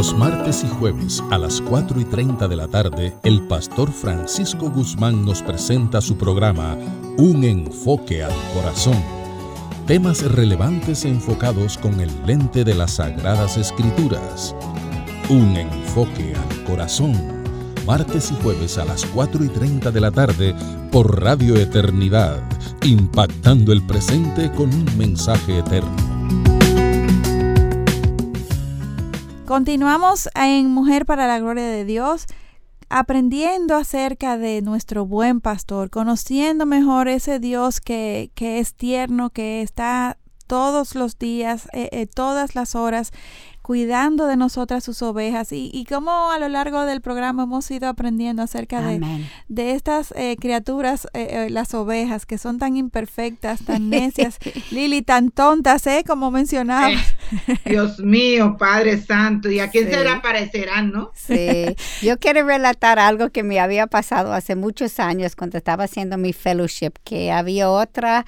Los martes y jueves a las 4 y 30 de la tarde, el pastor Francisco Guzmán nos presenta su programa Un enfoque al corazón. Temas relevantes enfocados con el lente de las Sagradas Escrituras. Un enfoque al corazón. Martes y jueves a las 4 y 30 de la tarde por Radio Eternidad, impactando el presente con un mensaje eterno. Continuamos en Mujer para la Gloria de Dios. aprendiendo acerca de nuestro buen pastor, conociendo mejor ese Dios que, que es tierno, que está todos los días, eh, eh, todas las horas cuidando de nosotras sus ovejas y, y cómo a lo largo del programa hemos ido aprendiendo acerca de, de, estas eh, criaturas, eh, eh, las ovejas, que son tan imperfectas, tan necias, Lili, tan tontas, ¿eh? Como mencionaba. Dios mío, Padre Santo, ¿y a quién se le aparecerán, no? Sí, yo quiero relatar algo que me había pasado hace muchos años cuando estaba haciendo mi fellowship, que había otra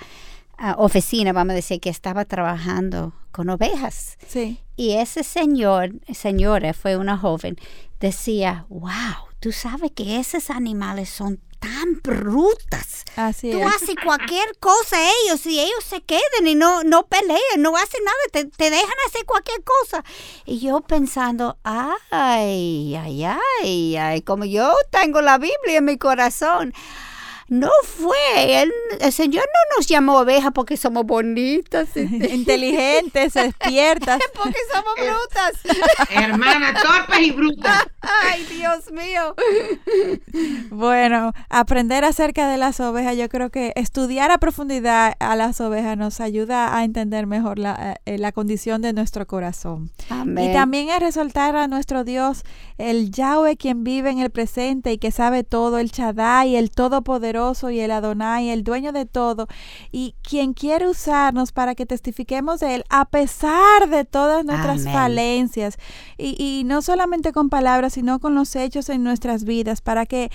uh, oficina, vamos a decir, que estaba trabajando con ovejas. Sí. Y ese señor, señora, fue una joven, decía, wow, tú sabes que esos animales son tan brutas. Así Tú es. haces cualquier cosa a ellos y ellos se quedan y no, no pelean, no hacen nada, te, te dejan hacer cualquier cosa. Y yo pensando, ay, ay, ay, ay, como yo tengo la Biblia en mi corazón. No fue, el, el Señor no nos llamó ovejas porque somos bonitas. Inteligentes, despiertas. porque somos brutas. Hermana, torpes y brutas. Ay, Dios mío. Bueno, aprender acerca de las ovejas, yo creo que estudiar a profundidad a las ovejas nos ayuda a entender mejor la, eh, la condición de nuestro corazón. Amén. Y también a resaltar a nuestro Dios, el Yahweh, quien vive en el presente y que sabe todo, el Shaddai, el Todopoderoso y el Adonai, el dueño de todo, y quien quiere usarnos para que testifiquemos de Él a pesar de todas nuestras Amén. falencias. Y, y no solamente con palabras, sino con los hechos en nuestras vidas, para que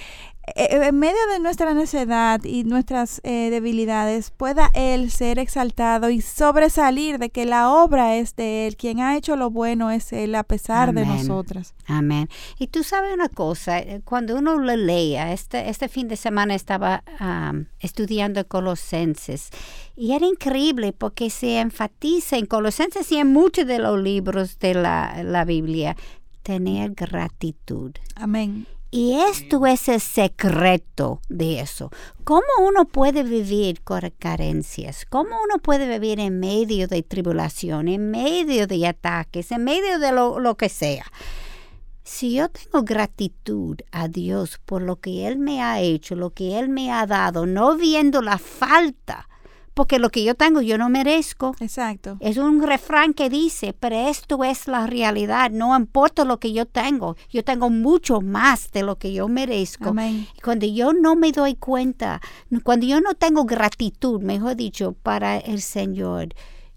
en medio de nuestra necedad y nuestras eh, debilidades pueda Él ser exaltado y sobresalir de que la obra es de Él, quien ha hecho lo bueno es Él a pesar de nosotras. Amén. Y tú sabes una cosa, eh, cuando uno lo lea, este, este fin de semana estaba am, estudiando Colosenses y era increíble porque se enfatiza en Colosenses y en muchos de los libros de la, la Biblia tener gratitud. Amén. Y esto es el secreto de eso. ¿Cómo uno puede vivir con carencias? ¿Cómo uno puede vivir en medio de tribulación, en medio de ataques, en medio de lo, lo que sea? Si yo tengo gratitud a Dios por lo que Él me ha hecho, lo que Él me ha dado, no viendo la falta, porque lo que yo tengo yo no merezco. Exacto. Es un refrán que dice, pero esto es la realidad, no importa lo que yo tengo, yo tengo mucho más de lo que yo merezco. Amén. Cuando yo no me doy cuenta, cuando yo no tengo gratitud, mejor dicho, para el Señor,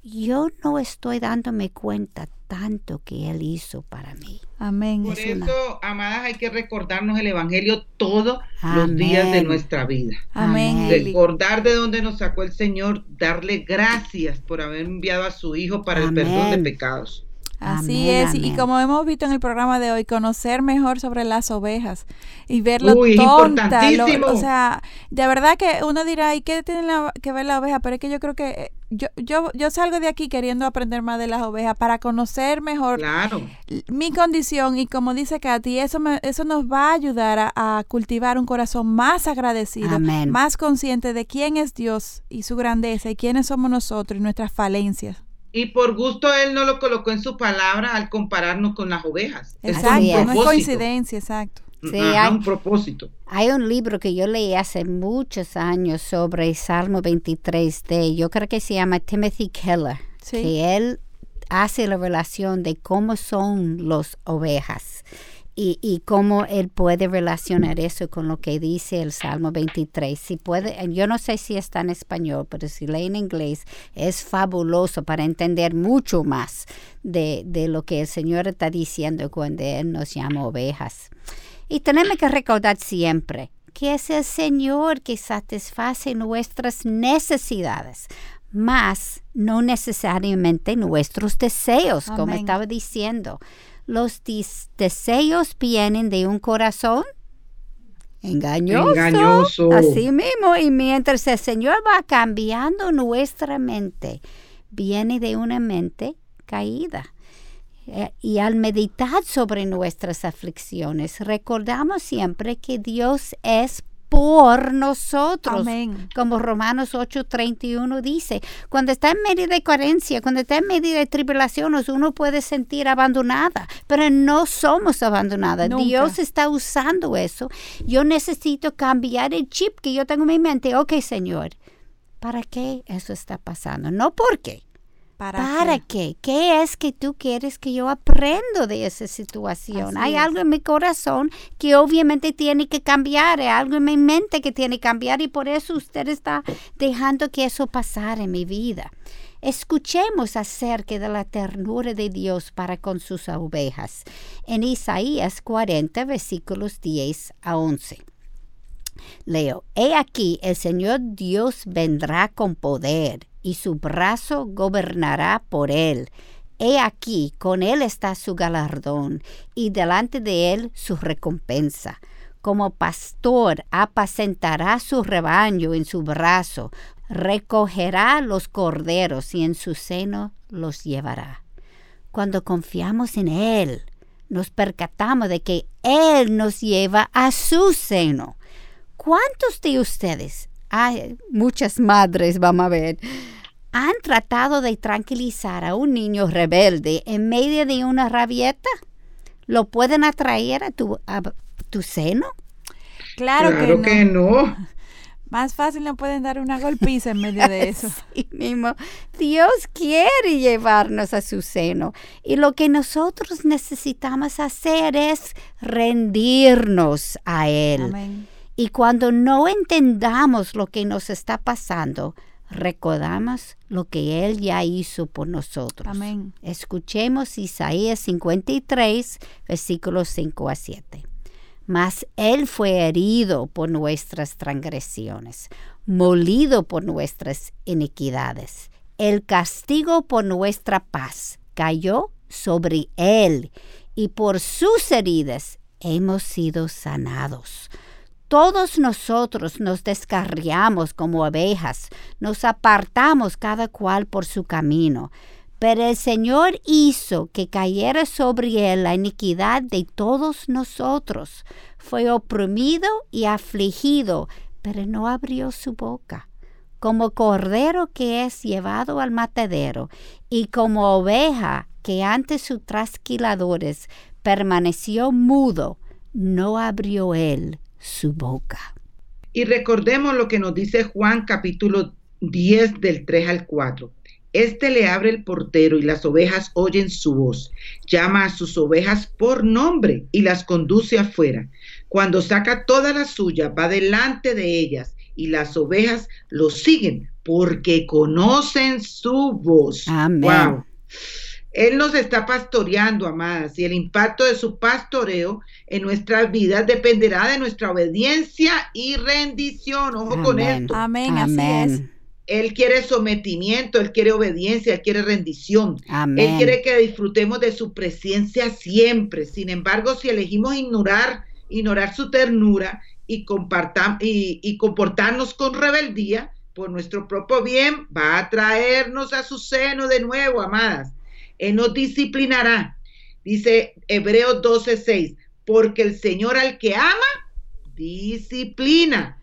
yo no estoy dándome cuenta tanto que Él hizo para mí. Amén. Por Es una- eso, amadas, hay que recordarnos el Evangelio todos los días de nuestra vida. Amén. Recordar de dónde nos sacó el Señor, darle gracias por haber enviado a su Hijo para el perdón de pecados. Así Amén, es, y como hemos visto en el programa de hoy, conocer mejor sobre las ovejas y ver lo Uy, tonta, lo- o sea, de verdad que uno dirá, ¿y qué tiene la- que ver la oveja? Pero es que yo creo que eh, yo, yo, yo salgo de aquí queriendo aprender más de las ovejas para conocer mejor Claro. mi condición y como dice Katy, eso, me- eso nos va a ayudar a, a cultivar un corazón más agradecido, Amén. más consciente de quién es Dios y su grandeza y quiénes somos nosotros y nuestras falencias. Y por gusto Él no lo colocó en su palabra al compararnos con las ovejas. Exacto, es. no es coincidencia, exacto. Sí, Ajá, hay- un propósito. Hay un libro que yo leí hace muchos años sobre Salmo 23 de, yo creo que se llama Timothy Keller, Sí. que él hace la relación de cómo son las ovejas y, y cómo él puede relacionar eso con lo que dice el Salmo 23. Si puede, yo no sé si está en español, pero si lee en inglés es fabuloso para entender mucho más de, de lo que el Señor está diciendo cuando Él nos llama ovejas. Y tenemos que recordar siempre que es el Señor que satisface nuestras necesidades, más no necesariamente nuestros deseos, como estaba diciendo. Los deseos vienen de un corazón engañoso. Engañoso. Así mismo, y mientras el Señor va cambiando nuestra mente, viene de una mente caída. Eh, Y al meditar sobre nuestras aflicciones, recordamos siempre que Dios es por nosotros. Amén. Como Romanos 8:31 dice, cuando está en medio de carencia, cuando está en medio de tribulaciones, uno puede sentir abandonada, pero no somos abandonadas. Nunca. Dios está usando eso. Yo necesito cambiar el chip que yo tengo en mi mente. Ok, Señor, ¿para qué eso está pasando? No por qué. ¿Para, ¿Para qué? qué? ¿Qué es que tú quieres que yo aprendo de esa situación? Así Hay es. algo en mi corazón que obviamente tiene que cambiar, hay algo en mi mente que tiene que cambiar y por eso usted está dejando que eso pasara en mi vida. Escuchemos acerca de la ternura de Dios para con sus ovejas en Isaías 40, versículos 10 a 11. Leo, he aquí el Señor Dios vendrá con poder y su brazo gobernará por él. He aquí, con él está su galardón y delante de él su recompensa. Como pastor apacentará su rebaño en su brazo, recogerá los corderos y en su seno los llevará. Cuando confiamos en él, nos percatamos de que él nos lleva a su seno. ¿Cuántos de ustedes, hay muchas madres, vamos a ver, han tratado de tranquilizar a un niño rebelde en medio de una rabieta? ¿Lo pueden atraer a tu, a tu seno? Claro, Claro que, no. que no. Más fácil no pueden dar una golpiza en medio de eso. Así mismo, Dios quiere llevarnos a su seno y lo que nosotros necesitamos hacer es rendirnos a Él. Amén. Y cuando no entendamos lo que nos está pasando, recordamos lo que Él ya hizo por nosotros. Amén. Escuchemos Isaías 53, versículos 5 a 7. Mas Él fue herido por nuestras transgresiones, molido por nuestras iniquidades. El castigo por nuestra paz cayó sobre Él, y por sus heridas hemos sido sanados. Todos nosotros nos descarriamos como abejas, nos apartamos cada cual por su camino. Pero el Señor hizo que cayera sobre él la iniquidad de todos nosotros. Fue oprimido y afligido, pero no abrió su boca. Como cordero que es llevado al matadero, y como oveja que ante sus trasquiladores permaneció mudo, no abrió él su boca. Y recordemos lo que nos dice Juan capítulo 10 del 3 al 4. Este le abre el portero y las ovejas oyen su voz. Llama a sus ovejas por nombre y las conduce afuera. Cuando saca toda la suya, va delante de ellas y las ovejas lo siguen porque conocen su voz. Amén. Wow. Él nos está pastoreando, amadas, y el impacto de su pastoreo en nuestras vidas dependerá de nuestra obediencia y rendición. Ojo con Amén. esto. Amén, así es. Él quiere sometimiento, Él quiere obediencia, Él quiere rendición. Él Amén. quiere que disfrutemos de su presencia siempre. Sin embargo, si elegimos ignorar, ignorar su ternura y, y, y comportarnos con rebeldía, por nuestro propio bien, va a traernos a su seno de nuevo, amadas. Él nos disciplinará. Dice Hebreos 12:6, porque el Señor al que ama, disciplina.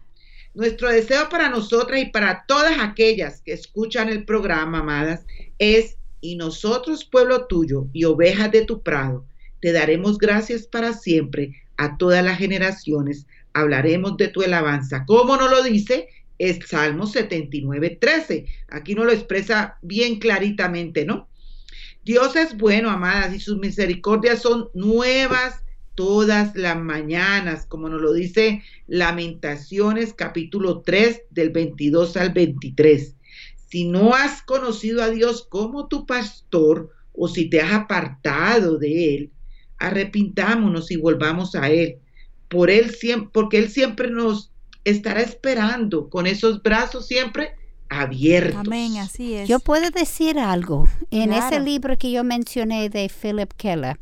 Nuestro deseo para nosotras y para todas aquellas que escuchan el programa, amadas, es, y nosotros, pueblo tuyo y ovejas de tu prado, te daremos gracias para siempre a todas las generaciones, hablaremos de tu alabanza. ¿Cómo nos lo dice? Es Salmo 79, 13. Aquí nos lo expresa bien claritamente, ¿no? Dios es bueno, amadas, y sus misericordias son nuevas todas las mañanas, como nos lo dice Lamentaciones capítulo 3 del 22 al 23. Si no has conocido a Dios como tu pastor o si te has apartado de él, arrepintámonos y volvamos a él. Por él porque él siempre nos estará esperando con esos brazos siempre abiertos. Amén, así es. Yo puedo decir algo. En ese libro que yo mencioné de Philip Keller,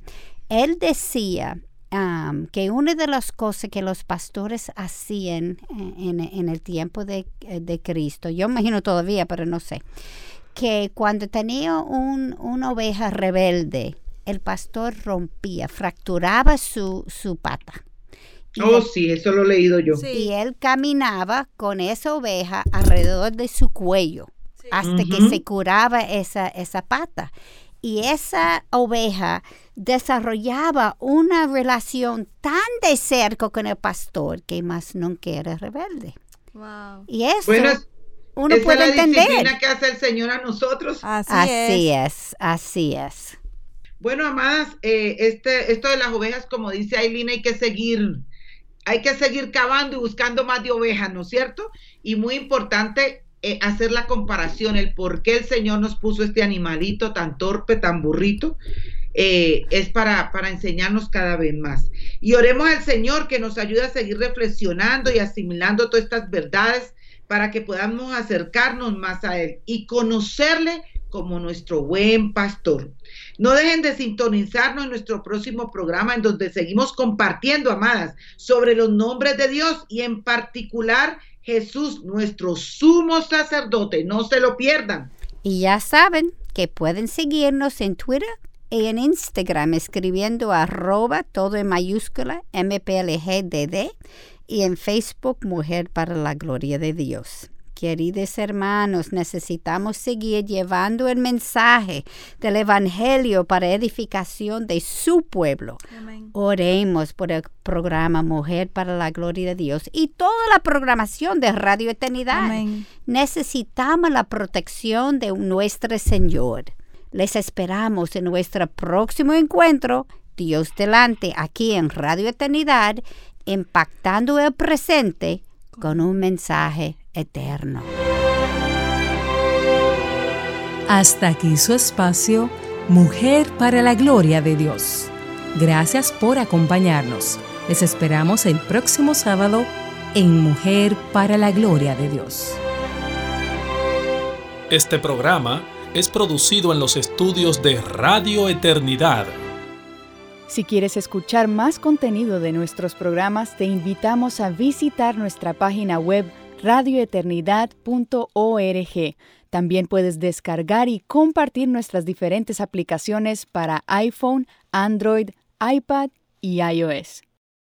él decía um, que una de las cosas que los pastores hacían en, en el tiempo de, de Cristo, yo imagino todavía, pero no sé, que cuando tenía un- una oveja rebelde, el pastor rompía, fracturaba su, su pata Oh, sí, eso lo he leído yo. Y él caminaba con esa oveja alrededor de su cuello hasta que se curaba esa, esa pata. Y esa oveja desarrollaba una relación tan de cerca con el pastor que más nunca era rebelde. Y eso uno puede es la entender. que hace el Señor a nosotros. Así, es. así es. Bueno, amadas, eh, este, esto de las ovejas, como dice Aileen, hay que seguir, hay que seguir cavando y buscando más de ovejas, ¿no es cierto? Y muy importante eh, hacer la comparación, el por qué el Señor nos puso este animalito tan torpe, tan burrito, eh, es para, para enseñarnos cada vez más. Y oremos al Señor que nos ayude a seguir reflexionando y asimilando todas estas verdades para que podamos acercarnos más a Él y conocerle como nuestro buen pastor. No dejen de sintonizarnos en nuestro próximo programa en donde seguimos compartiendo, amadas, sobre los nombres de Dios y en particular Jesús, nuestro sumo sacerdote. No se lo pierdan. Y ya saben que pueden seguirnos en Twitter y en Instagram escribiendo arroba todo en mayúscula MPLGDD y en Facebook Mujer para la Gloria de Dios. Queridos hermanos, necesitamos seguir llevando el mensaje del Evangelio para edificación de su pueblo. Oremos por el programa Mujer para la Gloria de Dios y toda la programación de Radio Eternidad. Necesitamos la protección de nuestro Señor. Les esperamos en nuestro próximo encuentro, Dios delante, aquí en Radio Eternidad, impactando el presente con un mensaje eterno. Hasta aquí su espacio, Mujer para la Gloria de Dios. Gracias por acompañarnos. Les esperamos el próximo sábado en Mujer para la Gloria de Dios. Este programa es producido en los estudios de Radio Eternidad. Si quieres escuchar más contenido de nuestros programas, te invitamos a visitar nuestra página web radioeternidad.org. También puedes descargar y compartir nuestras diferentes aplicaciones para iPhone, Android, iPad y iOS.